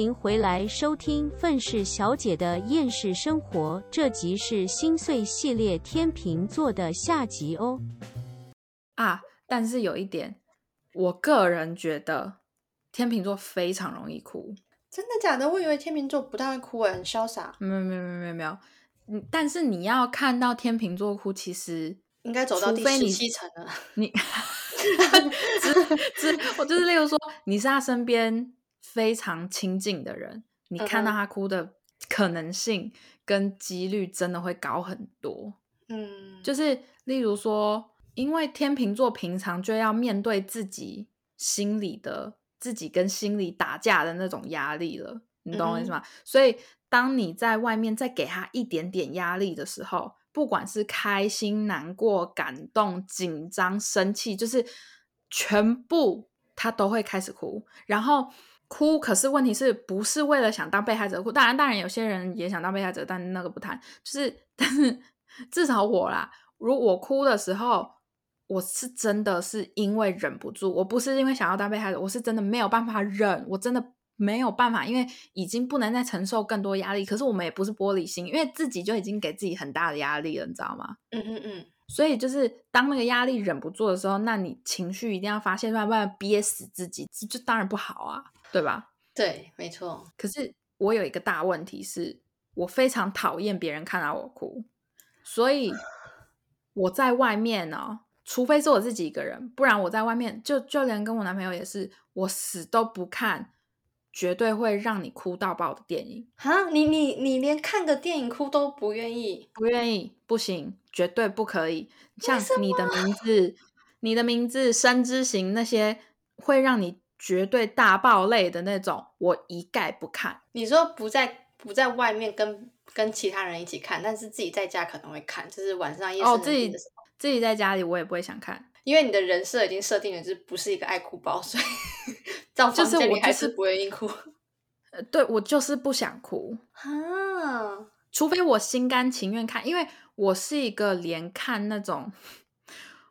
迎回来收听《愤世小姐的厌世生活》，这集是心碎系列天秤座的下集哦。啊，但是有一点，我个人觉得天秤座非常容易哭。真的假的？我以为天秤座不太会哭诶，很潇洒。没有没有没有没有没有，嗯，但是你要看到天秤座哭，其实应该走到第十除非你七层了。你 只只我就是例如说，你是他身边非常亲近的人，你看到他哭的可能性跟几率真的会高很多。嗯，就是例如说，因为天秤座平常就要面对自己心里的自己跟心里打架的那种压力了，你懂我意思嗯吗？所以当你在外面再给他一点点压力的时候，不管是开心、难过、感动、紧张、生气，就是全部他都会开始哭，然后。哭，可是问题是不是为了想当被害者哭？当然，当然有些人也想当被害者，但那个不谈。就是，但是至少我啦，如果我哭的时候，我是真的是因为忍不住，我不是因为想要当被害者，我是真的没有办法忍，我真的没有办法，因为已经不能再承受更多压力。可是我们也不是玻璃心，因为自己就已经给自己很大的压力了，你知道吗？嗯嗯嗯，所以就是当那个压力忍不住的时候，那你情绪一定要发泄出来，不然憋死自己，这这当然不好啊，对吧？对，没错。可是我有一个大问题是，我非常讨厌别人看到我哭，所以我在外面呢、除非是我自己一个人，不然我在外面就就连跟我男朋友也是，我死都不看绝对会让你哭到爆的电影，哈，你你你连看个电影哭都不愿意？不愿意，不行，绝对不可以。像你的名字、你的名字、生之行那些会让你绝对大爆泪的那种，我一概不看。你说不在不在外面跟跟其他人一起看，但是自己在家可能会看，就是晚上夜深哦，人自己静的时候，自己在家里我也不会想看，因为你的人设已经设定了，就是不是一个爱哭包，所以 到就房间里还是我还是是不愿意哭。呃，对我就是不想哭，啊，除非我心甘情愿看，因为我是一个连看那种，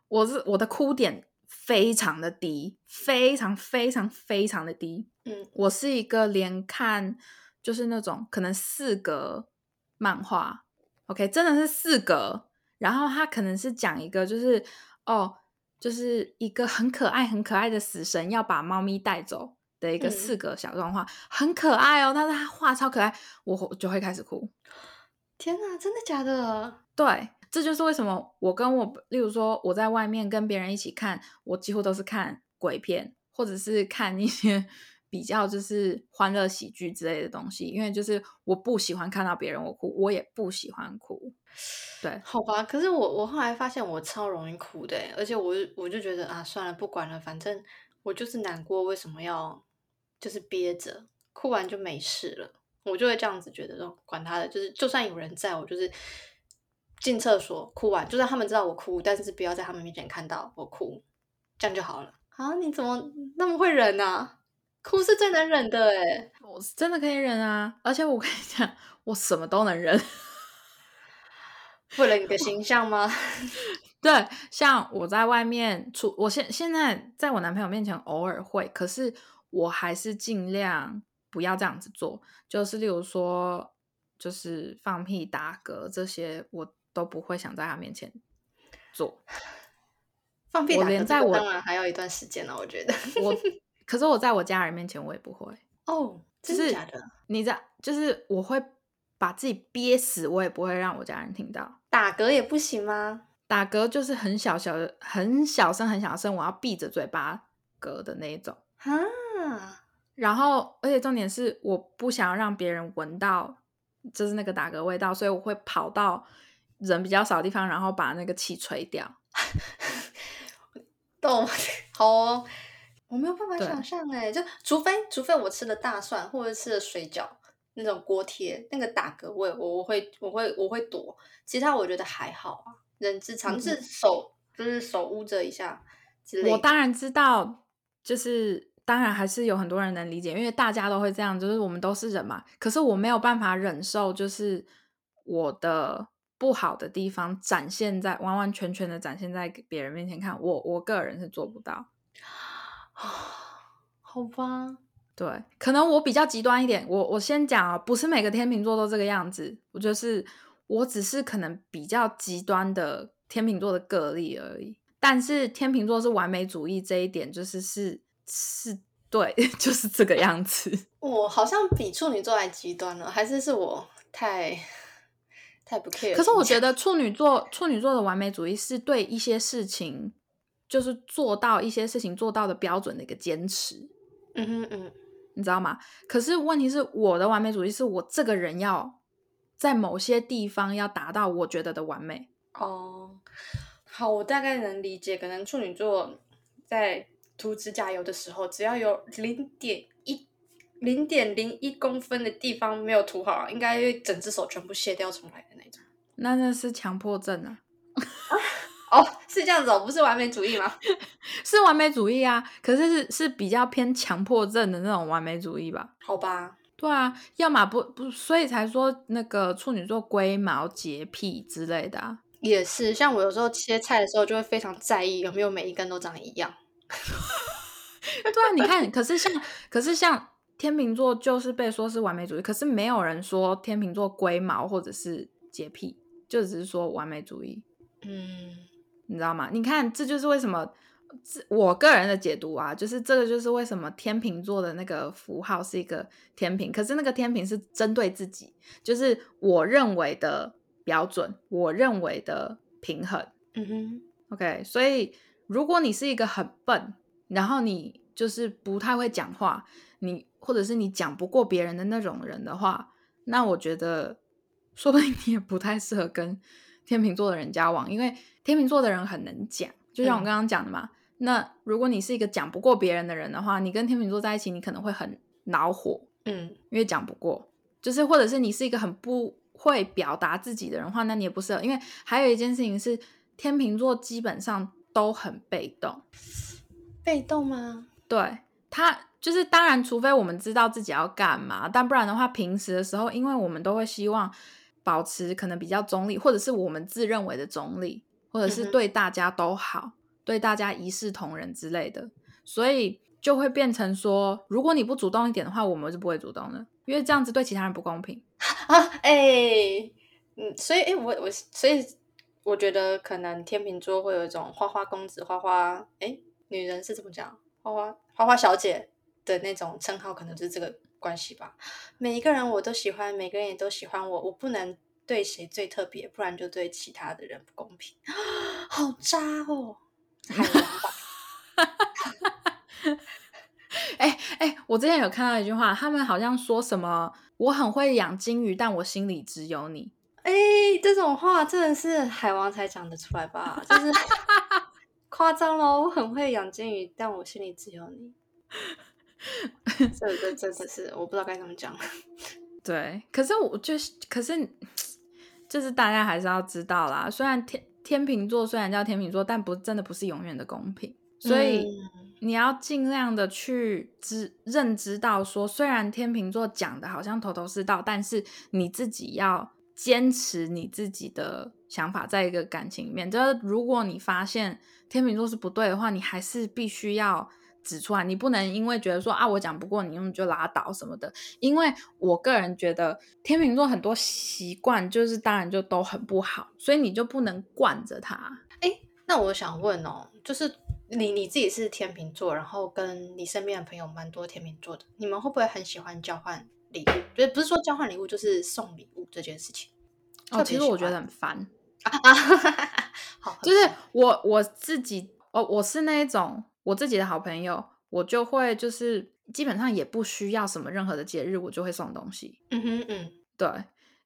我是我的哭点非常的低，非常非常非常的低。嗯我是一个连看就是那种可能四格漫画，OK，真的是四格，然后他可能是讲一个就是哦，就是一个很可爱很可爱的死神要把猫咪带走的一个嗯四格小动画，很可爱哦，但是他画超可爱，我我就会开始哭。天哪，真的假的？对，这就是为什么我跟我，例如说我在外面跟别人一起看，我几乎都是看鬼片，或者是看一些 比较就是欢乐喜剧之类的东西，因为就是我不喜欢看到别人我哭，我也不喜欢哭。对，好吧，可是我我后来发现我超容易哭的，而且我我就觉得啊，算了，不管了，反正我就是难过，为什么要就是憋着，哭完就没事了，我就会这样子觉得，说管他的，就是就算有人在我就是进厕所哭完，就算他们知道我哭，但是不要在他们面前看到我哭，这样就好了。啊，你怎么那么会忍啊？哭是最能忍的哎，我是真的可以忍啊，而且我跟你讲，我什么都能忍。为了你的形象吗？对，像我在外面出，我现现在在我男朋友面前偶尔会，可是我还是尽量不要这样子做。就是例如说，就是放屁、打嗝这些，我都不会想在他面前做。放屁我打嗝这个连在我当然还有一段时间呢，我觉得。我，可是我在我家人面前我也不会。哦，就是真的假的？你在，就是我会把自己憋死，我也不会让我家人听到。打嗝也不行吗？打嗝就是很小小的、很小声、很小声，我要闭着嘴巴嗝的那一种。啊，然后，而且重点是，我不想要让别人闻到就是那个打嗝味道，所以我会跑到人比较少的地方，然后把那个气吹掉。懂，好哦。我没有办法想象哎，就除非除非我吃了大蒜或者吃了水饺那种锅贴，那个打嗝味我我会我会我会躲，其他我觉得还好啊，人之常，是手就是手捂着一下之类的。我当然知道，就是当然还是有很多人能理解，因为大家都会这样，就是我们都是人嘛。可是我没有办法忍受，就是我的不好的地方展现在完完全全的展现在别人面前看，我我个人是做不到。啊，好吧，对，可能我比较极端一点，我我先讲啊，不是每个天秤座都这个样子，我就是我只是可能比较极端的天秤座的个例而已。但是天秤座是完美主义这一点，就是是是对，就是这个样子。我好像比处女座还极端了，还是是我太太不 care？可是我觉得处女座处女座的完美主义是对一些事情，就是做到一些事情做到的标准的一个坚持。嗯哼嗯。你知道吗？可是问题是我的完美主义是我这个人要在某些地方要达到我觉得的完美。哦，好，我大概能理解。可能处女座在涂指甲油的时候，只要有零点一、零点零一公分的地方没有涂好，应该会整只手全部卸掉重来的那种。那那是强迫症啊。哦，是这样子哦，不是完美主义吗？是完美主义啊，可是是是比较偏强迫症的那种完美主义吧？好吧，对啊，要么不不，所以才说那个处女座龟毛、洁癖之类的啊。也是，像我有时候切菜的时候，就会非常在意有没有每一根都长一样。对啊，你看，可是像可是像天秤座就是被说是完美主义，可是没有人说天秤座龟毛或者是洁癖，就只是说完美主义。嗯。你知道吗？你看，这就是为什么我个人的解读啊，就是这个就是为什么天秤座的那个符号是一个天平，可是那个天平是针对自己，就是我认为的标准，我认为的平衡。嗯哼，OK。所以如果你是一个很笨，然后你就是不太会讲话，你或者是你讲不过别人的那种人的话，那我觉得说不定你也不太适合跟天秤座的人交往，因为。天秤座的人很能讲，就像我刚刚讲的嘛。那如果你是一个讲不过别人的人的话，你跟天秤座在一起，你可能会很恼火，嗯，因为讲不过，就是或者是你是一个很不会表达自己的人话，那你也不适合。因为还有一件事情是，天秤座基本上都很被动，被动吗？对他就是当然，除非我们知道自己要干嘛，但不然的话，平时的时候，因为我们都会希望保持可能比较中立，或者是我们自认为的中立。或者是对大家都好，对大家一视同仁之类的，所以就会变成说，如果你不主动一点的话，我们是不会主动的，因为这样子对其他人不公平 啊！哎，嗯，所以哎，我我所以我觉得可能天秤座会有一种花花公子、花花哎，女人是怎么讲？花花花花小姐的那种称号，可能就是这个关系吧。每一个人我都喜欢，每个人也都喜欢我，我不能。对谁最特别，不然就对其他的人不公平。好渣哦，海王吧？哎哎，我之前有看到一句话，他们好像说什么“我很会养金鱼，但我心里只有你”。哎，这种话真的是海王才讲得出来吧？就是 夸张喽！我很会养金鱼，但我心里只有你。这这真的是我不知道该怎么讲。对，可是我就是，可是。就是大家还是要知道啦，虽然天天秤座虽然叫天秤座，但不真的不是永远的公平，所以你要尽量的去知认知到说，虽然天秤座讲的好像头头是道，但是你自己要坚持你自己的想法，在一个感情里面，就是如果你发现天秤座是不对的话，你还是必须要。指出来，你不能因为觉得说啊，我讲不过你，那么就拉倒什么的。因为我个人觉得天秤座很多习惯，就是当然就都很不好，所以你就不能惯着他。哎，那我想问哦，就是你你自己是天秤座，然后跟你身边的朋友蛮多天秤座的，你们会不会很喜欢交换礼物？觉得不是说交换礼物，就是送礼物这件事情。哦，其实我觉得很烦啊。好，就是我我自己哦，我是那一种。我自己的好朋友，我就会就是基本上也不需要什么任何的节日，我就会送东西。嗯哼嗯，对，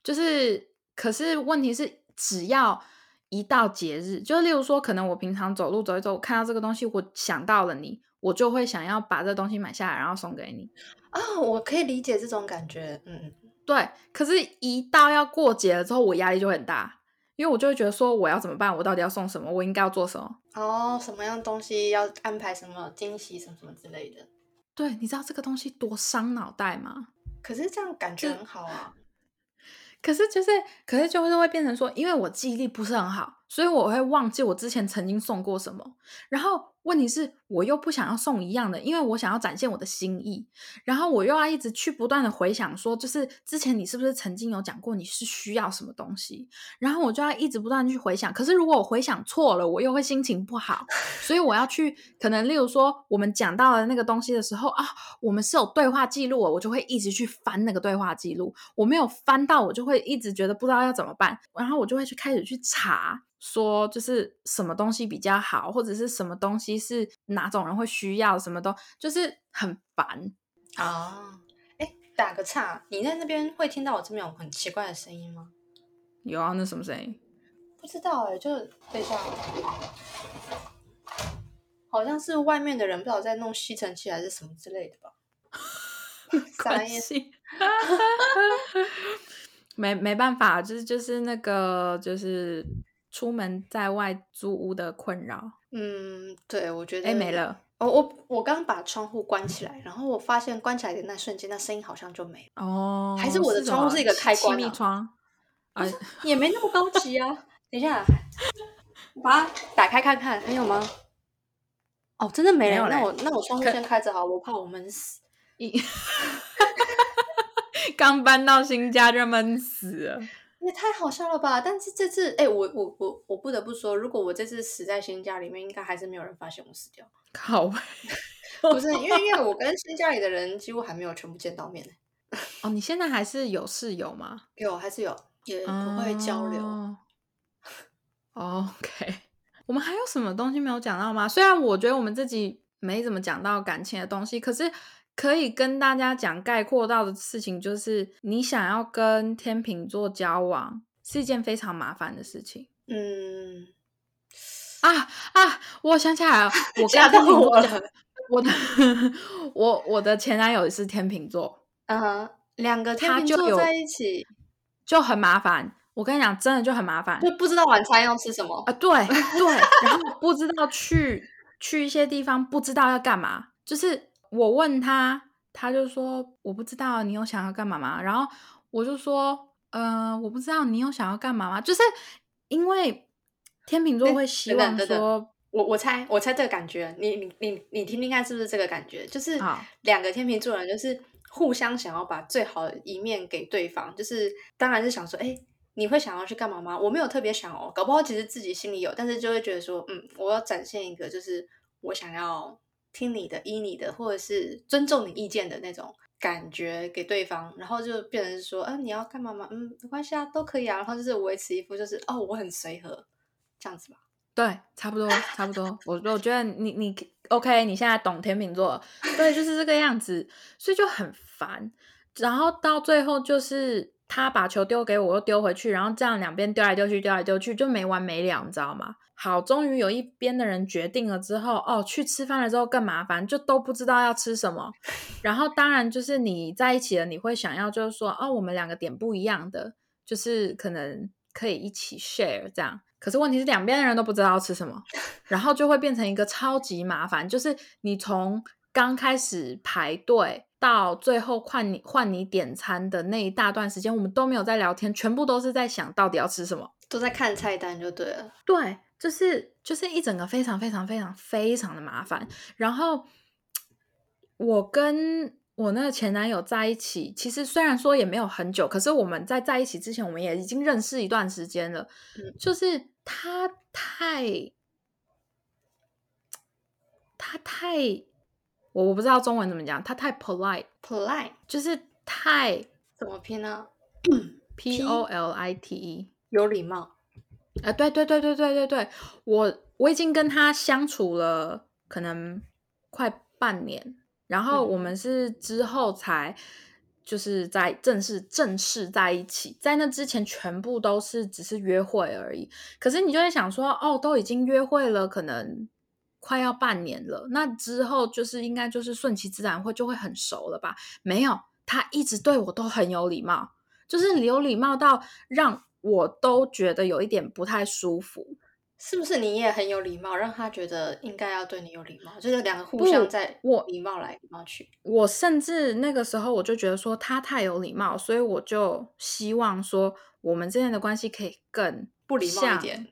就是可是问题是，只要一到节日，就例如说，可能我平常走路走一走，看到这个东西，我想到了你，我就会想要把这东西买下来，然后送给你。哦，我可以理解这种感觉。嗯，对。可是，一到要过节了之后，我压力就很大。因为我就会觉得说，我要怎么办？我到底要送什么？我应该要做什么？哦，什么样东西要安排什么惊喜什么什么之类的？对，你知道这个东西多伤脑袋吗？可是这样感觉很好啊。可是就是，可是就是会变成说，因为我记忆力不是很好，所以我会忘记我之前曾经送过什么。然后问题是我又不想要送一样的，因为我想要展现我的心意。然后我又要一直去不断的回想，说就是之前你是不是曾经有讲过你是需要什么东西？然后我就要一直不断去回想。可是如果我回想错了，我又会心情不好。所以我要去可能例如说我们讲到了那个东西的时候啊，我们是有对话记录，我就会一直去翻那个对话记录。我没有翻到，我就会一直觉得不知道要怎么办。然后我就会去开始去查。说就是什么东西比较好，或者是什么东西是哪种人会需要，什么都就是很烦啊。哎，打个岔，你在那边会听到我这边有很奇怪的声音吗？有啊，那什么声音？不知道哎，就等一下，好像是外面的人不知道在弄吸尘器还是什么之类的吧。关系 没没办法，就是就是那个就是。出门在外租屋的困扰，嗯，对，我觉得哎没了，我我我刚把窗户关起来，然后我发现关起来的那瞬间，那声音好像就没了哦，还是我的窗户是一个开关密窗，啊，也没那么高级啊。等一下，把它打开看看，还有吗？哦，真的没了，那我那我窗户先开着好，我怕我闷死。一，刚搬到新家就闷死了。也太好笑了吧！但是这次，哎，我我我我不得不说，如果我这次死在新家里面，应该还是没有人发现我死掉。靠！不是，因为因为我跟新家里的人几乎还没有全部见到面呢。哦，你现在还是有室友吗？有，还是有，也不会交流。OK，我们还有什么东西没有讲到吗？虽然我觉得我们自己没怎么讲到感情的东西，可是。可以跟大家讲概括到的事情，就是你想要跟天秤座交往是一件非常麻烦的事情。嗯，啊啊，我想起来了，我 吓到我的。我的我我的前男友是天秤座，嗯，两个天秤座在一起就很麻烦。我跟你讲，真的就很麻烦，就不知道晚餐要吃什么啊？对对，然后不知道去去一些地方，不知道要干嘛，就是。我问他，他就说我不知道你有想要干嘛吗？然后我就说，呃，我不知道你有想要干嘛吗？就是因为天秤座会希望说，我我猜我猜这个感觉，你你你你听听看是不是这个感觉？就是两个天秤座人就是互相想要把最好的一面给对方，就是当然是想说，哎，你会想要去干嘛吗？我没有特别想哦，搞不好其实自己心里有，但是就会觉得说，嗯，我要展现一个就是我想要。听你的，依你的，或者是尊重你意见的那种感觉给对方，然后就变成说，嗯，你要干嘛吗？嗯，没关系啊，都可以啊。然后就是维持一副就是，哦，我很随和这样子吧。对，差不多，差不多。我我觉得你你 OK，你现在懂天秤座，对，就是这个样子，所以就很烦。然后到最后就是他把球丢给我，又丢回去，然后这样两边丢来丢去，丢来丢去就没完没了，你知道吗？好，终于有一边的人决定了之后，哦，去吃饭了之后更麻烦，就都不知道要吃什么。然后当然就是你在一起了，你会想要就是说，哦，我们两个点不一样的，就是可能可以一起 share 这样。可是问题是两边的人都不知道要吃什么，然后就会变成一个超级麻烦。就是你从刚开始排队到最后换你换你点餐的那一大段时间，我们都没有在聊天，全部都是在想到底要吃什么，都在看菜单就对了。对。就是就是一整个非常非常非常非常的麻烦。然后我跟我那个前男友在一起，其实虽然说也没有很久，可是我们在在一起之前，我们也已经认识一段时间了。就是他太他太我我不知道中文怎么讲，他太 polite，polite 就是太怎么拼呢？P O L I T E 有礼貌。啊，对对对对对对对，我我已经跟他相处了可能快半年，然后我们是之后才就是在正式正式在一起，在那之前全部都是只是约会而已。可是你就会想说，哦，都已经约会了，可能快要半年了，那之后就是应该就是顺其自然会就会很熟了吧？没有，他一直对我都很有礼貌，就是有礼貌到让。我都觉得有一点不太舒服，是不是？你也很有礼貌，让他觉得应该要对你有礼貌，就是两个互相在我礼貌来礼貌去。我甚至那个时候我就觉得说他太有礼貌，所以我就希望说我们之间的关系可以更不礼貌一点。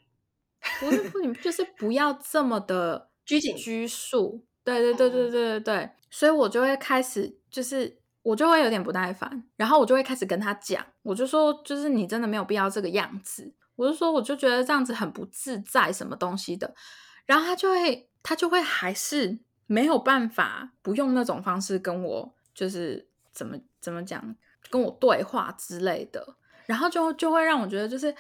不是不，你 就是不要这么的拘谨拘束。对对对对对对对，所以我就会开始就是。我就会有点不耐烦，然后我就会开始跟他讲，我就说，就是你真的没有必要这个样子，我就说，我就觉得这样子很不自在，什么东西的，然后他就会，他就会还是没有办法不用那种方式跟我，就是怎么怎么讲，跟我对话之类的，然后就就会让我觉得就是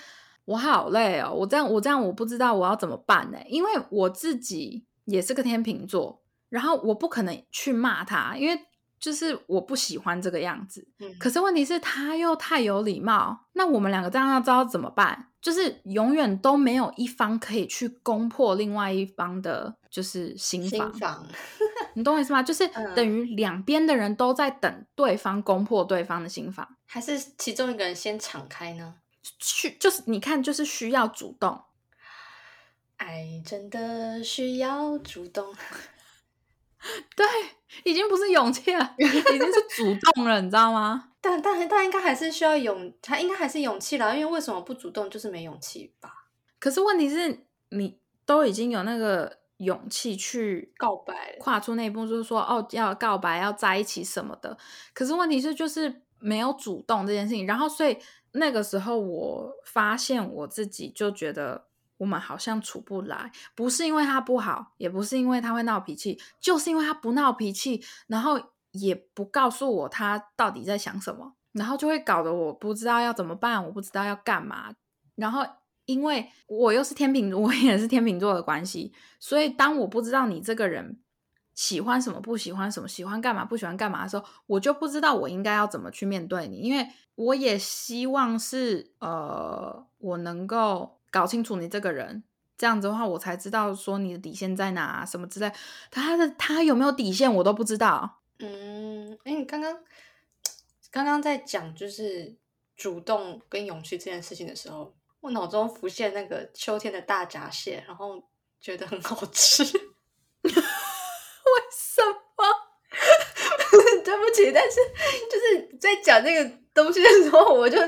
我好累哦，我这样我这样我不知道我要怎么办呢？因为我自己也是个天秤座，然后我不可能去骂他，因为。就是我不喜欢这个样子，嗯可是问题是他又太有礼貌，那我们两个这样要知道怎么办？就是永远都没有一方可以去攻破另外一方的，就是心心房，你懂我意思吗？就是 嗯等于两边的人都在等对方攻破对方的心房，还是其中一个人先敞开呢？去就是你看，就是需要主动，爱真的需要主动，对，已经不是勇气了，已经是主动了，你知道吗？但但但应该还是需要勇，他应该还是勇气啦，因为为什么不主动就是没勇气吧？可是问题是你都已经有那个勇气去告白跨出那一步，就是说哦，要告白，要在一起什么的。可是问题是，就是没有主动这件事情。然后，所以那个时候我发现我自己就觉得我们好像处不来，不是因为他不好，也不是因为他会闹脾气，就是因为他不闹脾气，然后也不告诉我他到底在想什么，然后就会搞得我不知道要怎么办，我不知道要干嘛。然后因为我又是天秤，我也是天秤座的关系，所以当我不知道你这个人喜欢什么、不喜欢什么、喜欢干嘛、不喜欢干嘛的时候，我就不知道我应该要怎么去面对你，因为我也希望是呃，我能够搞清楚你这个人。这样子的话，我才知道说你的底线在哪、啊，什么之类。他的他有没有底线，我都不知道。嗯，哎，你刚刚刚刚在讲就是主动跟勇气这件事情的时候，我脑中浮现那个秋天的大闸蟹，然后觉得很好吃。为什么？对不起，但是就是在讲这个东西的时候，我就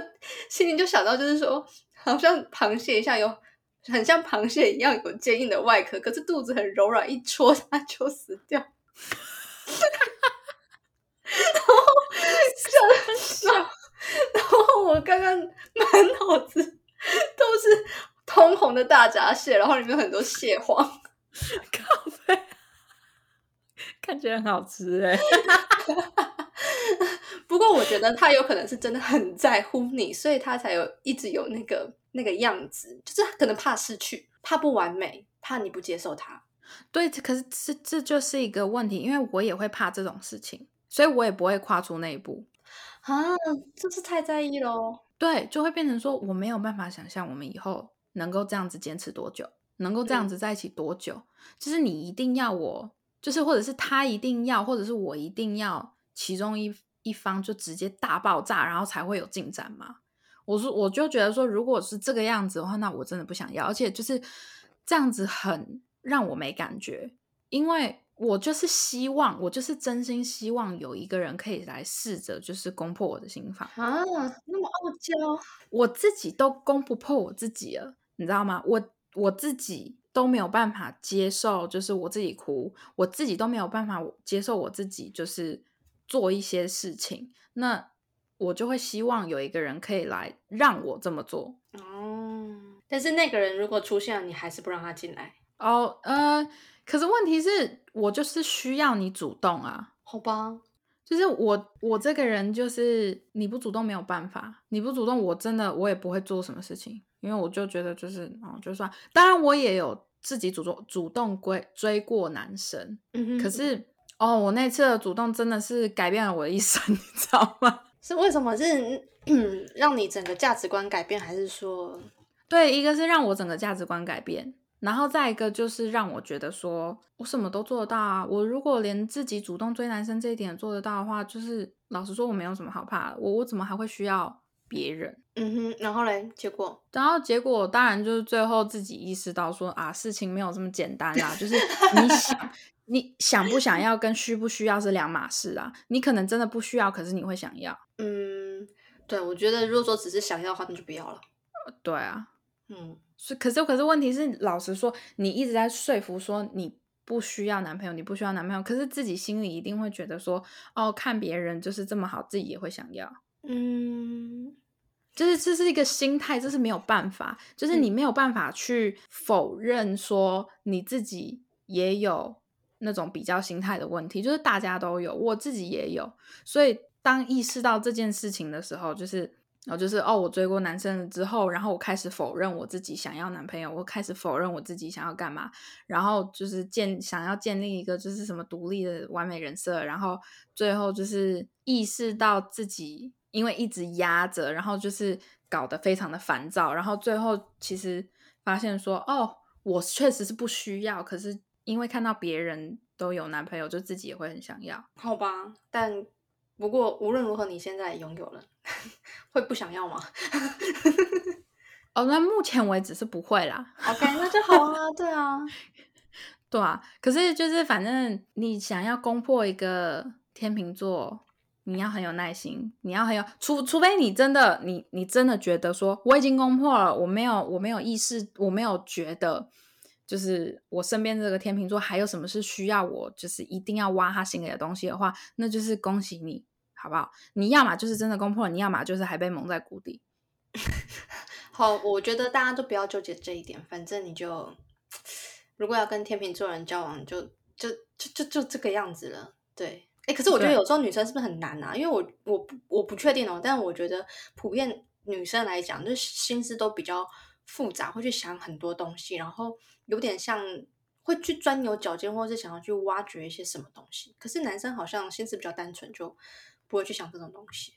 心里就想到，就是说，好像螃蟹一下有很像螃蟹一样有坚硬的外壳，可是肚子很柔软，一戳它 就死掉。然后，然后，然后我刚刚满脑子都是通红的大闸蟹，然后里面有很多蟹黄。咖啡，看起来很好吃哎、不过我觉得他有可能是真的很在乎你，所以他才有一直有那个那个样子，就是他可能怕失去，怕不完美，怕你不接受他。对，可是这这就是一个问题，因为我也会怕这种事情，所以我也不会跨出那一步。啊，就是太在意喽。对，就会变成说我没有办法想象我们以后能够这样子坚持多久，能够这样嗯子在一起多久。就是你一定要我，就是或者是他一定要，或者是我一定要，其中一一方就直接大爆炸，然后才会有进展吗？我说，我就觉得说，如果是这个样子的话，那我真的不想要，而且就是这样子很让我没感觉，因为我就是希望，我就是真心希望有一个人可以来试着就是攻破我的心房。啊，那么傲娇，我自己都攻不破我自己了，你知道吗？我我自己都没有办法接受，就是我自己哭，我自己都没有办法接受我自己就是做一些事情，那我就会希望有一个人可以来让我这么做。哦，但是那个人如果出现了，你还是不让他进来，哦，呃，可是问题是我就是需要你主动啊。好吧？就是我，我这个人就是你不主动没有办法，你不主动，我真的我也不会做什么事情，因为我就觉得就是哦，就算，当然我也有自己主动主动追追过男生，嗯哼，可是哦，我那次的主动真的是改变了我的一生，你知道吗？是为什么？是嗯，让你整个价值观改变，还是说，对，一个是让我整个价值观改变，然后再一个就是让我觉得说我什么都做得到啊。我如果连自己主动追男生这一点做得到的话，就是老实说我没有什么好怕的，我我怎么还会需要别人？嗯哼，然后嘞，结果，然后结果当然就是最后自己意识到说啊，事情没有这么简单啦，就是你想你想不想要跟需不需要是两码事啊。你可能真的不需要，可是你会想要。嗯，对，我觉得如果说只是想要的话，那就不要了。对啊，嗯，是，可是可是问题是，老实说，你一直在说服说你不需要男朋友，你不需要男朋友，可是自己心里一定会觉得说，哦，看别人就是这么好，自己也会想要。嗯，就是这是一个心态，这是没有办法，就是你没有办法去否认说你自己也有那种比较心态的问题，就是大家都有，我自己也有，所以当意识到这件事情的时候，就是。然后就是哦，我追过男生了之后，然后我开始否认我自己想要男朋友，我开始否认我自己想要干嘛，然后就是建想要建立一个就是什么独立的完美人设，然后最后就是意识到自己因为一直压着，然后就是搞得非常的烦躁，然后最后其实发现说哦，我确实是不需要，可是因为看到别人都有男朋友，就自己也会很想要。好吧，但不过无论如何，你现在拥有了，会不想要吗？哦，那目前为止是不会啦。OK，那就好啊，对啊，对啊，可是就是反正你想要攻破一个天秤座，你要很有耐心，你要很有除除非你真的你你真的觉得说我已经攻破了，我没有我没有意识，我没有觉得就是我身边这个天秤座还有什么是需要我就是一定要挖他心里的东西的话，那就是恭喜你，好不好？你要么就是真的攻破了，你要么就是还被蒙在鼓底。好，我觉得大家都不要纠结这一点，反正你就如果要跟天秤座人交往，就就就就就这个样子了。对，哎，可是我觉得有时候女生是不是很难啊？因为我我不我不确定哦，但我觉得普遍女生来讲，就是心思都比较复杂，会去想很多东西，然后有点像会去钻牛角尖，或者是想要去挖掘一些什么东西。可是男生好像心思比较单纯，就不会去想这种东西。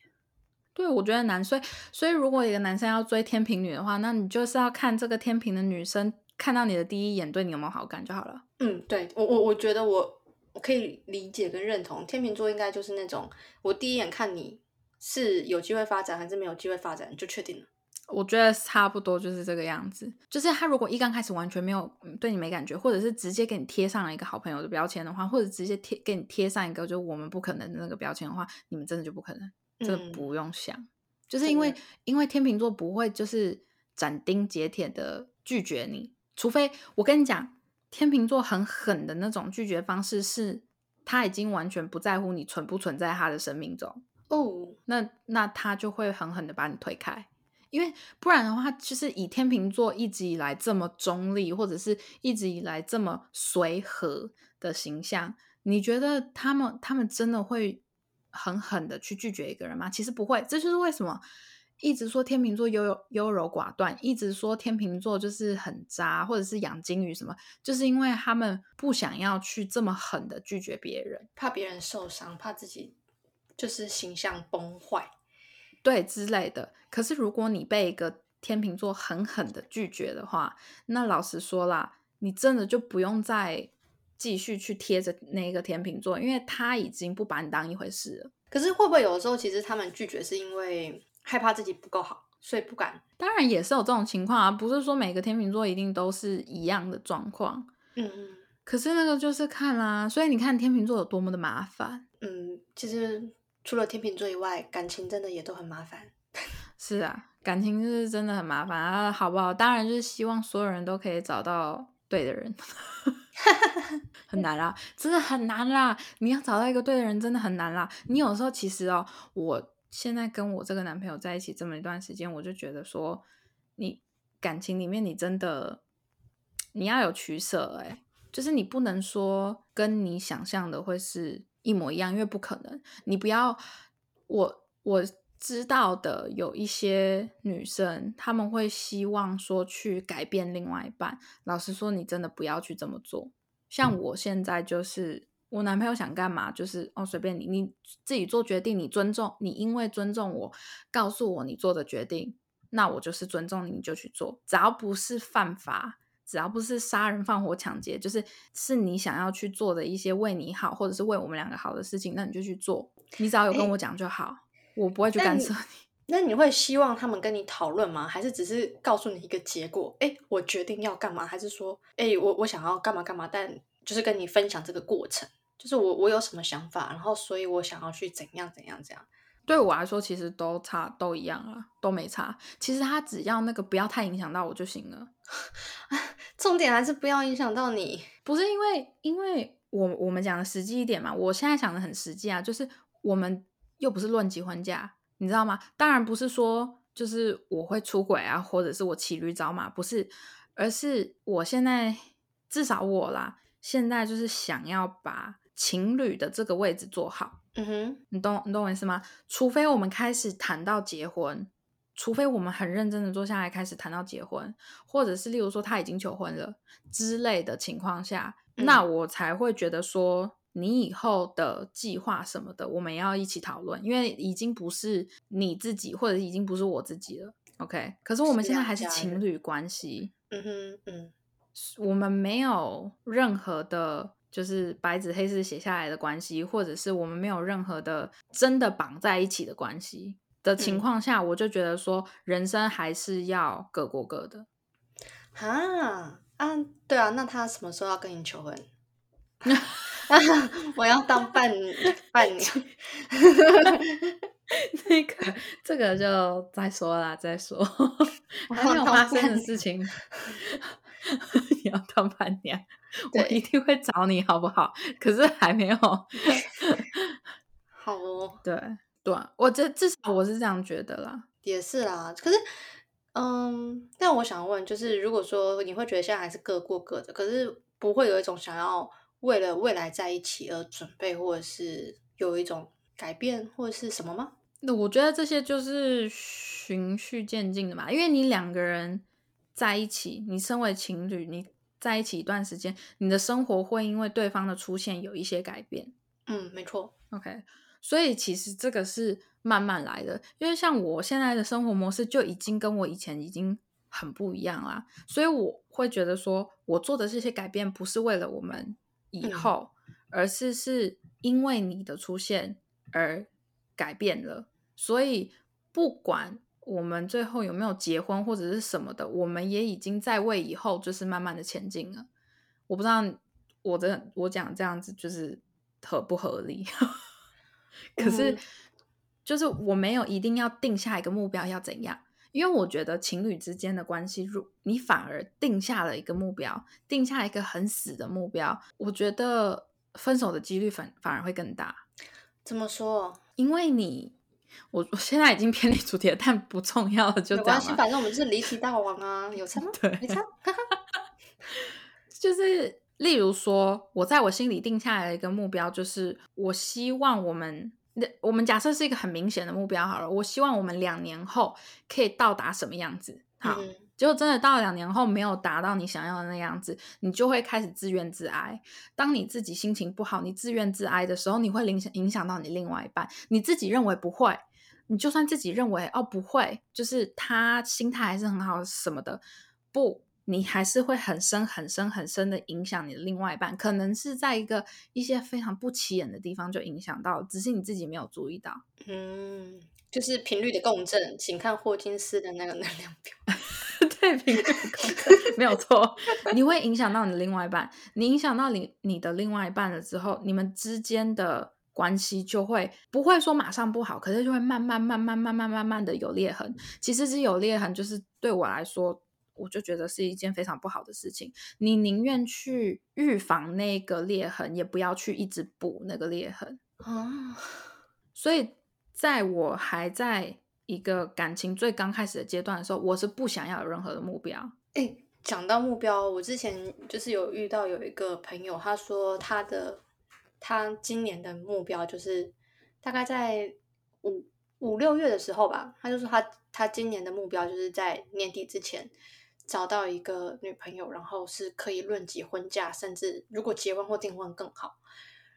对，我觉得难，所以所以如果一个男生要追天平女的话，那你就是要看这个天平的女生看到你的第一眼对你有没有好感就好了。嗯，对我我我觉得我我可以理解跟认同，天秤座应该就是那种我第一眼看你是有机会发展还是没有机会发展就确定了。我觉得差不多就是这个样子，就是他如果一刚开始完全没有嗯对你没感觉，或者是直接给你贴上了一个好朋友的标签的话，或者直接贴给你贴上一个就是我们不可能的那个标签的话，你们真的就不可能，这不用想，就是因为因为天秤座不会就是斩钉截铁的拒绝你，除非我跟你讲，天秤座很狠的那种拒绝方式是，他已经完全不在乎你存不存在他的生命中。哦，那那他就会狠狠的把你推开，因为不然的话，就是以天秤座一直以来这么中立，或者是一直以来这么随和的形象，你觉得他们他们真的会狠狠的去拒绝一个人吗？其实不会，这就是为什么一直说天秤座优柔优柔寡断，一直说天秤座就是很渣，或者是养金鱼什么，就是因为他们不想要去这么狠的拒绝别人。怕别人受伤，怕自己就是形象崩坏。对之类的。可是如果你被一个天秤座狠狠的拒绝的话，那老实说啦，你真的就不用再继续去贴着那个天秤座，因为他已经不把你当一回事了。可是会不会有的时候，其实他们拒绝是因为害怕自己不够好，所以不敢？当然也是有这种情况啊，不是说每个天秤座一定都是一样的状况。嗯嗯可是那个就是看啦，所以你看天秤座有多么的麻烦。嗯，其实除了天秤座以外，感情真的也都很麻烦。是啊，感情就是真的很麻烦啊，好不好？当然就是希望所有人都可以找到对的人，很难啦，真的很难啦。你要找到一个对的人，真的很难啦。你有时候其实哦，我现在跟我这个男朋友在一起这么一段时间，我就觉得说，你感情里面你真的你要有取舍、欸，哎，就是你不能说跟你想象的会是一模一样，因为不可能。你不要，我我知道的有一些女生，她们会希望说去改变另外一半。老实说，你真的不要去这么做。像我现在就是，我男朋友想干嘛，就是哦随便你，你自己做决定，你尊重你，因为尊重我，告诉我你做的决定，那我就是尊重你，你就去做，只要不是犯法。只要不是杀人、放火、抢劫，就是是你想要去做的一些为你好，或者是为我们两个好的事情，那你就去做。你只要有跟我讲就好，我不会去干涉你。那你会希望他们跟你讨论吗？还是只是告诉你一个结果？哎，我决定要干嘛？还是说，哎，我我想要干嘛干嘛？但就是跟你分享这个过程，就是我我有什么想法，然后所以我想要去怎样怎样怎样。对我来说，其实都差都一样啊，都没差。其实他只要那个不要太影响到我就行了。重点还是不要影响到你。不是因为，因为我我们讲的实际一点嘛，我现在想的很实际啊，就是我们又不是论及婚嫁，你知道吗？当然不是说就是我会出轨啊，或者是我骑驴找马，不是，而是我现在至少我啦，现在就是想要把情侣的这个位置做好。嗯哼，你懂你懂我意思吗？除非我们开始谈到结婚，除非我们很认真的坐下来开始谈到结婚，或者是例如说他已经求婚了之类的情况下，那我才会觉得说你以后的计划什么的，我们要一起讨论，因为已经不是你自己，或者已经不是我自己了。OK，可是我们现在还是情侣关系。嗯哼，嗯，我们没有任何的。就是白纸黑字写下来的关系，或者是我们没有任何的真的绑在一起的关系的情况下，我就觉得说，人生还是要各过各的。啊啊，对啊，那他什么时候要跟你求婚？我要当伴伴娘。那个，这个就再说啦，再说，还没有发生的事情。你要当伴娘，我一定会找你好不好？可是还没有。好哦，对对，我这至少我是这样觉得啦。也是啦，可是，嗯，但我想问，就是如果说你会觉得现在还是各过各的，可是不会有一种想要为了未来在一起而准备，或者是有一种改变，或者是什么吗？那我觉得这些就是循序渐进的嘛，因为你两个人。在一起，你身为情侣，你在一起一段时间，你的生活会因为对方的出现有一些改变。嗯，没错。OK，所以其实这个是慢慢来的，因为像我现在的生活模式就已经跟我以前已经很不一样啦，所以我会觉得说，我做的这些改变不是为了我们以后，而是是因为你的出现而改变了，所以不管。我们最后有没有结婚或者是什么的，我们也已经在为以后就是慢慢的前进了。我不知道我的我讲这样子就是合不合理，可是就是我没有一定要定下一个目标要怎样，因为我觉得情侣之间的关系，如你反而定下了一个目标，定下一个很死的目标，我觉得分手的几率反反而会更大。怎么说？因为你。我我现在已经偏离主题了，但不重要了，就没关系，反正我们是离题大王啊，有差吗？对，没差。就是例如说，我在我心里定下来的一个目标，就是我希望我们，我们假设是一个很明显的目标好了，我希望我们两年后可以到达什么样子？好。结果真的到两年后没有达到你想要的那样子，你就会开始自怨自哀。当你自己心情不好，你自怨自哀的时候，你会影响影响到你另外一半。你自己认为不会，你就算自己认为哦不会，就是他心态还是很好什么的，不，你还是会很深很深很深的影响你的另外一半。可能是在一个一些非常不起眼的地方就影响到，只是你自己没有注意到。嗯，就是频率的共振，请看霍金斯的那个能量表。对，频率共振没有错。你会影响到你的另外一半，你影响到你你的另外一半了之后，你们之间的关系就会不会说马上不好，可是就会慢慢慢慢慢慢慢慢的有裂痕。其实是有裂痕，就是对我来说，我就觉得是一件非常不好的事情。你宁愿去预防那个裂痕，也不要去一直补那个裂痕啊。所以在我还在。一个感情最刚开始的阶段的时候，我是不想要有任何的目标。哎，讲到目标，我之前就是有遇到有一个朋友，他说他的他今年的目标就是大概在五五六月的时候吧，他就说他他今年的目标就是在年底之前找到一个女朋友，然后是可以论及婚嫁，甚至如果结婚或订婚更好。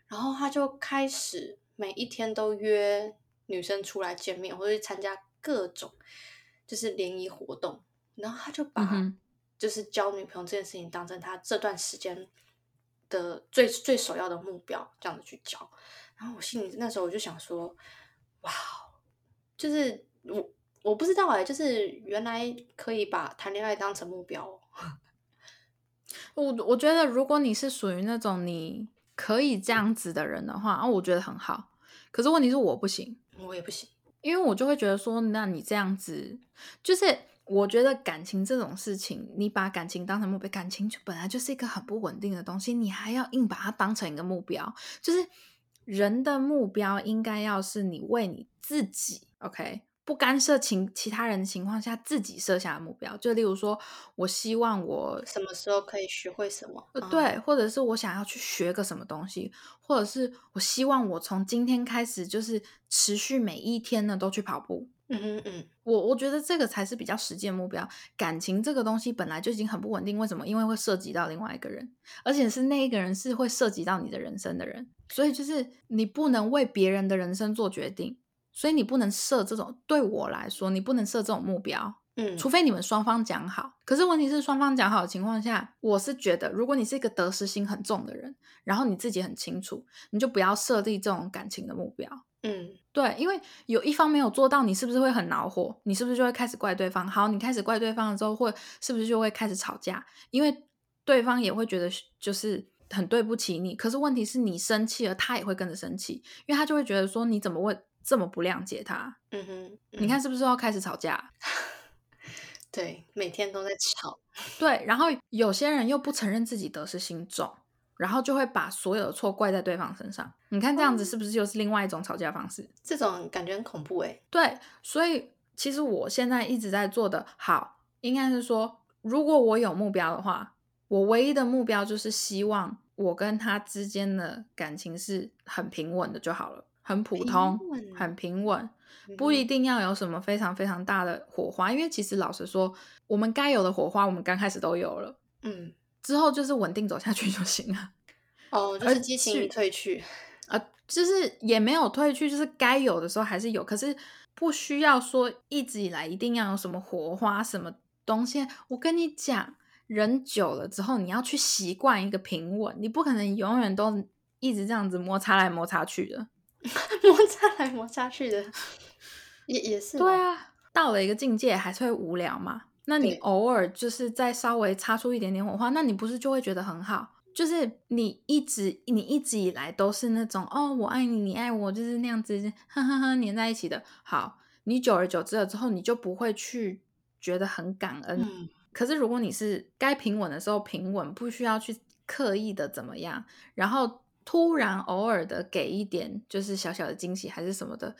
然后他就开始每一天都约。女生出来见面，或者参加各种就是联谊活动，然后他就把就是交女朋友这件事情当成他这段时间的最最首要的目标，这样子去交。然后我心里那时候我就想说，哇，就是我我不知道哎，就是原来可以把谈恋爱当成目标。我我觉得如果你是属于那种你可以这样子的人的话，啊，我觉得很好。可是问题是我不行。我也不行，因为我就会觉得说，那你这样子，就是我觉得感情这种事情，你把感情当成目标，感情就本来就是一个很不稳定的东西，你还要硬把它当成一个目标，就是人的目标应该要是你为你自己，OK。不干涉情其他人的情况下，自己设下的目标，就例如说，我希望我什么时候可以学会什么？呃，对，或者是我想要去学个什么东西，或者是我希望我从今天开始就是持续每一天呢都去跑步。嗯嗯嗯，我我觉得这个才是比较实际的目标。感情这个东西本来就已经很不稳定，为什么？因为会涉及到另外一个人，而且是那一个人是会涉及到你的人生的人，所以就是你不能为别人的人生做决定。所以你不能设这种，对我来说，你不能设这种目标，嗯，除非你们双方讲好。可是问题是，双方讲好的情况下，我是觉得，如果你是一个得失心很重的人，然后你自己很清楚，你就不要设立这种感情的目标，嗯，对，因为有一方没有做到，你是不是会很恼火？你是不是就会开始怪对方？好，你开始怪对方了之后，会是不是就会开始吵架？因为对方也会觉得就是很对不起你。可是问题是你生气了，他也会跟着生气，因为他就会觉得说，你怎么会？这么不谅解他，嗯哼，你看是不是要开始吵架？对，每天都在吵。对，然后有些人又不承认自己得失心重，然后就会把所有的错怪在对方身上。你看这样子是不是又是另外一种吵架方式？这种感觉很恐怖哎。对，所以其实我现在一直在做的好，应该是说，如果我有目标的话，我唯一的目标就是希望我跟他之间的感情是很平稳的就好了。很普通，很平稳，不一定要有什么非常非常大的火花。因为其实老实说，我们该有的火花，我们刚开始都有了，嗯，之后就是稳定走下去就行了。哦，就是激情退去，啊，就是也没有退去，就是该有的时候还是有，可是不需要说一直以来一定要有什么火花什么东西。我跟你讲，人久了之后，你要去习惯一个平稳，你不可能永远都一直这样子摩擦来摩擦去的。摩擦来摩擦去的，也也是对啊。到了一个境界还是会无聊嘛？那你偶尔就是再稍微擦出一点点火花，那你不是就会觉得很好？就是你一直你一直以来都是那种哦，我爱你，你爱我，就是那样子，呵呵呵，黏在一起的。好，你久而久之了之后，你就不会去觉得很感恩。可是如果你是该平稳的时候平稳，不需要去刻意的怎么样，然后。突然偶尔的给一点，就是小小的惊喜还是什么的，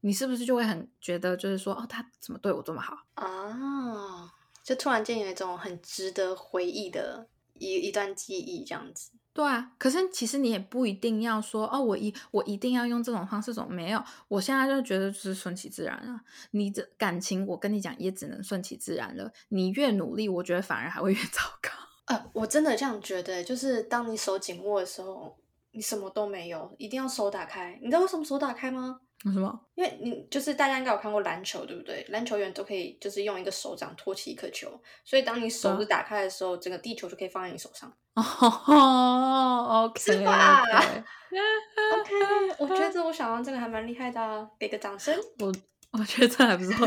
你是不是就会很觉得，就是说，哦，他怎么对我这么好啊？就突然间有一种很值得回忆的一一段记忆，这样子。对啊，可是其实你也不一定要说，哦，我一我一定要用这种方式，怎么没有？我现在就觉得就是顺其自然啊。你的感情，我跟你讲，也只能顺其自然了。你越努力，我觉得反而还会越糟糕。呃，我真的这样觉得，就是当你手紧握的时候。你什么都没有，一定要手打开。你知道为什么手打开吗？为什么？因为你就是大家应该有看过篮球，对不对？篮球员都可以就是用一个手掌托起一颗球，所以当你手是打开的时候，整个地球就可以放在你手上。哦，OK，是吧？OK，我觉得我想到这个还蛮厉害的，给个掌声。我 我觉得这还不错。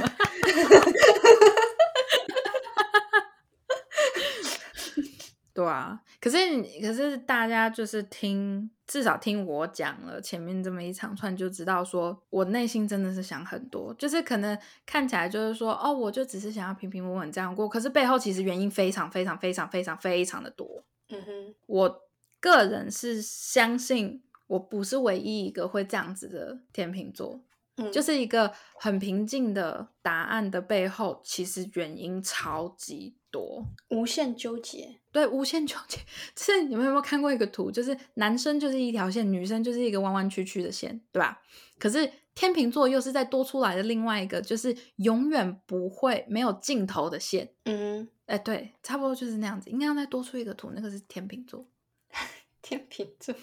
对啊，可是可是大家就是听，至少听我讲了前面这么一长串，就知道说我内心真的是想很多，就是可能看起来就是说哦，我就只是想要平平稳稳这样过，可是背后其实原因非常非常非常非常非常的多。嗯哼，我个人是相信我不是唯一一个会这样子的天秤座。就是一个很平静的答案的背后，其实原因超级多，无限纠结。对，无限纠结。是你们有没有看过一个图？就是男生就是一条线，女生就是一个弯弯曲曲的线，对吧？可是天秤座又是在多出来的另外一个，就是永远不会没有尽头的线。嗯，哎，对，差不多就是那样子。应该要再多出一个图，那个是天秤座。天秤座。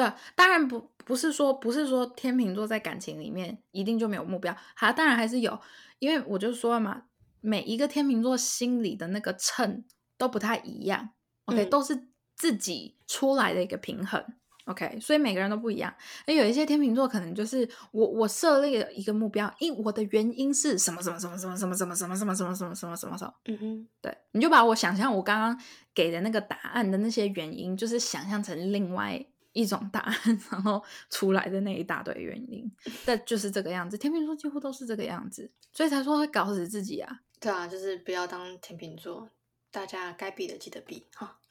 对，当然不不是说不是说天秤座在感情里面一定就没有目标，还当然还是有，因为我就说了嘛，每一个天秤座心里的那个秤都不太一样，OK，都是自己出来的一个平衡，OK，所以每个人都不一样。而有一些天秤座可能就是我我设立了一个目标，因我的原因是什么什么什么什么什么什么什么什么什么什么什么什么什么，嗯哼，对，你就把我想象我刚刚给的那个答案的那些原因，就是想象成另外。一种答案，然后出来的那一大堆原因，但就是这个样子。天秤座几乎都是这个样子，所以才说会搞死自己啊。对啊，就是不要当天秤座，大家该避的记得避哈。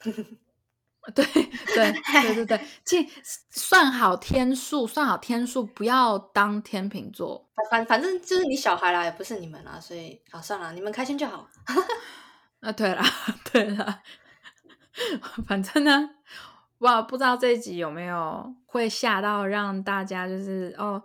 对对对对对，记 算好天数，算好天数，不要当天秤座。反反正就是你小孩啦，也不是你们啦，所以啊，算了，你们开心就好。啊，对了对了，反正呢，哇，不知道这一集有没有会吓到让大家，就是哦，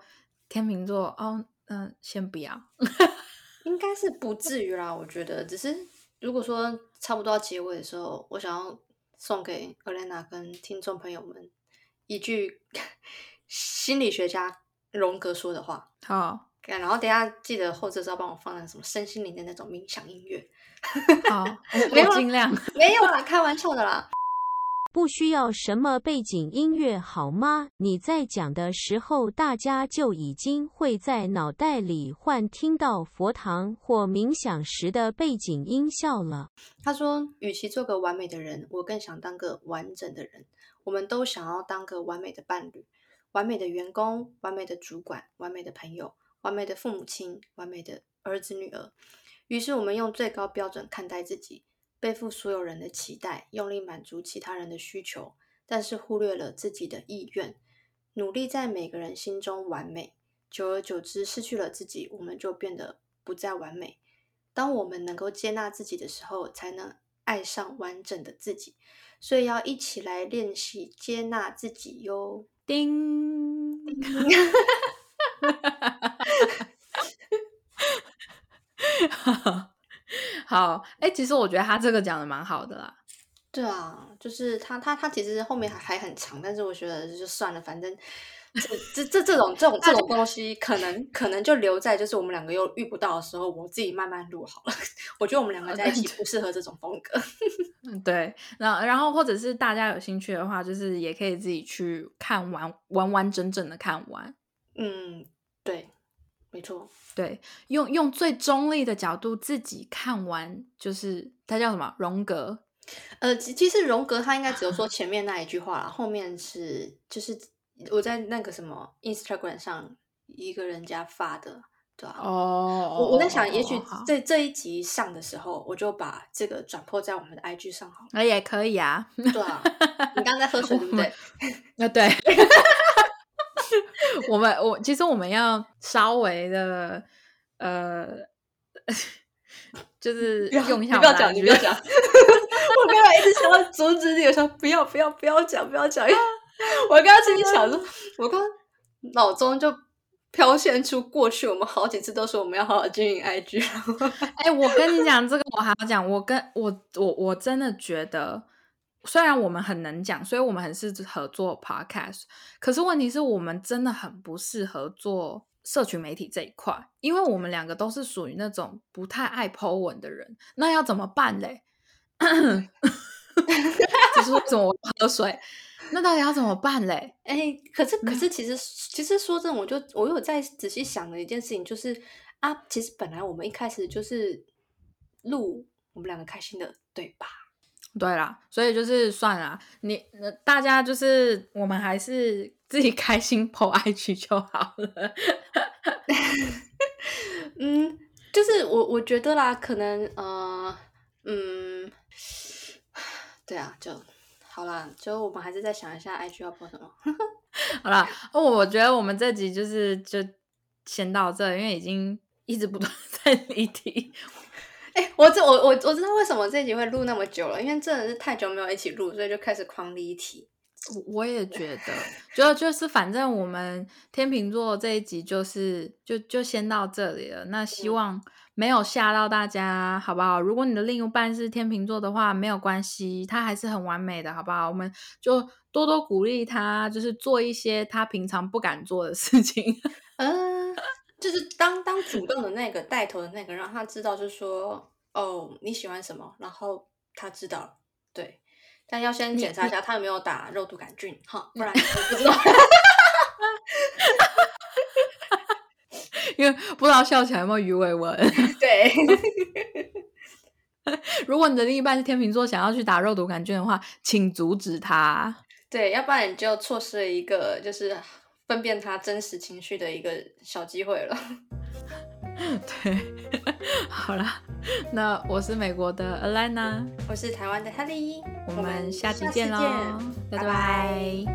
天秤座哦，嗯，先不要，应该是不至于啦。我觉得，只是如果说差不多要结尾的时候，我想要。送给 Elena 跟听众朋友们一句 心理学家荣格说的话。好，然后等下记得后置时候帮我放那什么身心灵的那种冥想音乐。好，我 尽量。没有啦，开玩笑的啦。不需要什么背景音乐好吗？你在讲的时候，大家就已经会在脑袋里幻听到佛堂或冥想时的背景音效了。他说：“与其做个完美的人，我更想当个完整的人。我们都想要当个完美的伴侣、完美的员工、完美的主管、完美的朋友、完美的父母亲、完美的儿子女儿。于是，我们用最高标准看待自己。”背负所有人的期待，用力满足其他人的需求，但是忽略了自己的意愿。努力在每个人心中完美，久而久之失去了自己，我们就变得不再完美。当我们能够接纳自己的时候，才能爱上完整的自己。所以要一起来练习接纳自己哟。叮。好，哎，其实我觉得他这个讲的蛮好的啦。对啊，就是他他他其实后面还还很长，但是我觉得就算了，反正这这这这种这种这种东西，可能可能就留在就是我们两个又遇不到的时候，我自己慢慢录好了。我觉得我们两个在一起不适合这种风格。嗯，对，然然后或者是大家有兴趣的话，就是也可以自己去看完完完整整的看完。嗯，对。没错，对，用用最中立的角度自己看完，就是他叫什么荣格？呃，其实荣格他应该只有说 前面那一句话了，后面是就是我在那个什么 Instagram 上一个人家发的，对啊。哦，我我在想，也许在这一集上的时候，我就把这个转播在我们的 IG 上好了。那也可以啊，对啊。你刚刚在喝水 对不对？啊，对。我们我其实我们要稍微的呃，就是用一下。不要讲，你不要讲。我刚刚一直想要阻止你，我说不要不要不要讲不要讲。我刚刚心里想说，我刚脑中就飘现出过去，我们好几次都说我们要好好经营 IG。哎，我跟你讲这个，我还要讲。我跟我我我真的觉得。虽然我们很能讲，所以我们很适合做 podcast，可是问题是我们真的很不适合做社群媒体这一块，因为我们两个都是属于那种不太爱 po 文的人，那要怎么办嘞？就是怎么喝水？那到底要怎么办嘞？哎，可是可是其实其实说真的，我就我有在仔细想的一件事情，就是啊，其实本来我们一开始就是录我们两个开心的，对吧？对啦，所以就是算了，你大家就是我们还是自己开心 po IG 就好了。嗯，就是我我觉得啦，可能呃嗯，对啊，就好啦，就我们还是再想一下 IG 要 po 什么。好啦，哦，我觉得我们这集就是就先到这，因为已经一直不断在离题。哎，我这我我我知道为什么这集会录那么久了，因为真的是太久没有一起录，所以就开始狂离题。我我也觉得，就就是反正我们天秤座这一集就是就就先到这里了。那希望没有吓到大家，好不好？如果你的另一半是天秤座的话，没有关系，他还是很完美的，好不好？我们就多多鼓励他，就是做一些他平常不敢做的事情。嗯。就是当当主动的那个带头的那个，让他知道，就是说，哦，你喜欢什么，然后他知道，对，但要先检查一下他有没有打肉毒杆菌，哈，不然 不知道，因为不知道笑起来有没有鱼尾纹。对，如果你的另一半是天秤座，想要去打肉毒杆菌的话，请阻止他。对，要不然你就错失了一个就是分辨他真实情绪的一个小机会了。对 好啦那我是美国的 Alana，我是台湾的 helly 我们下期见喽拜。拜。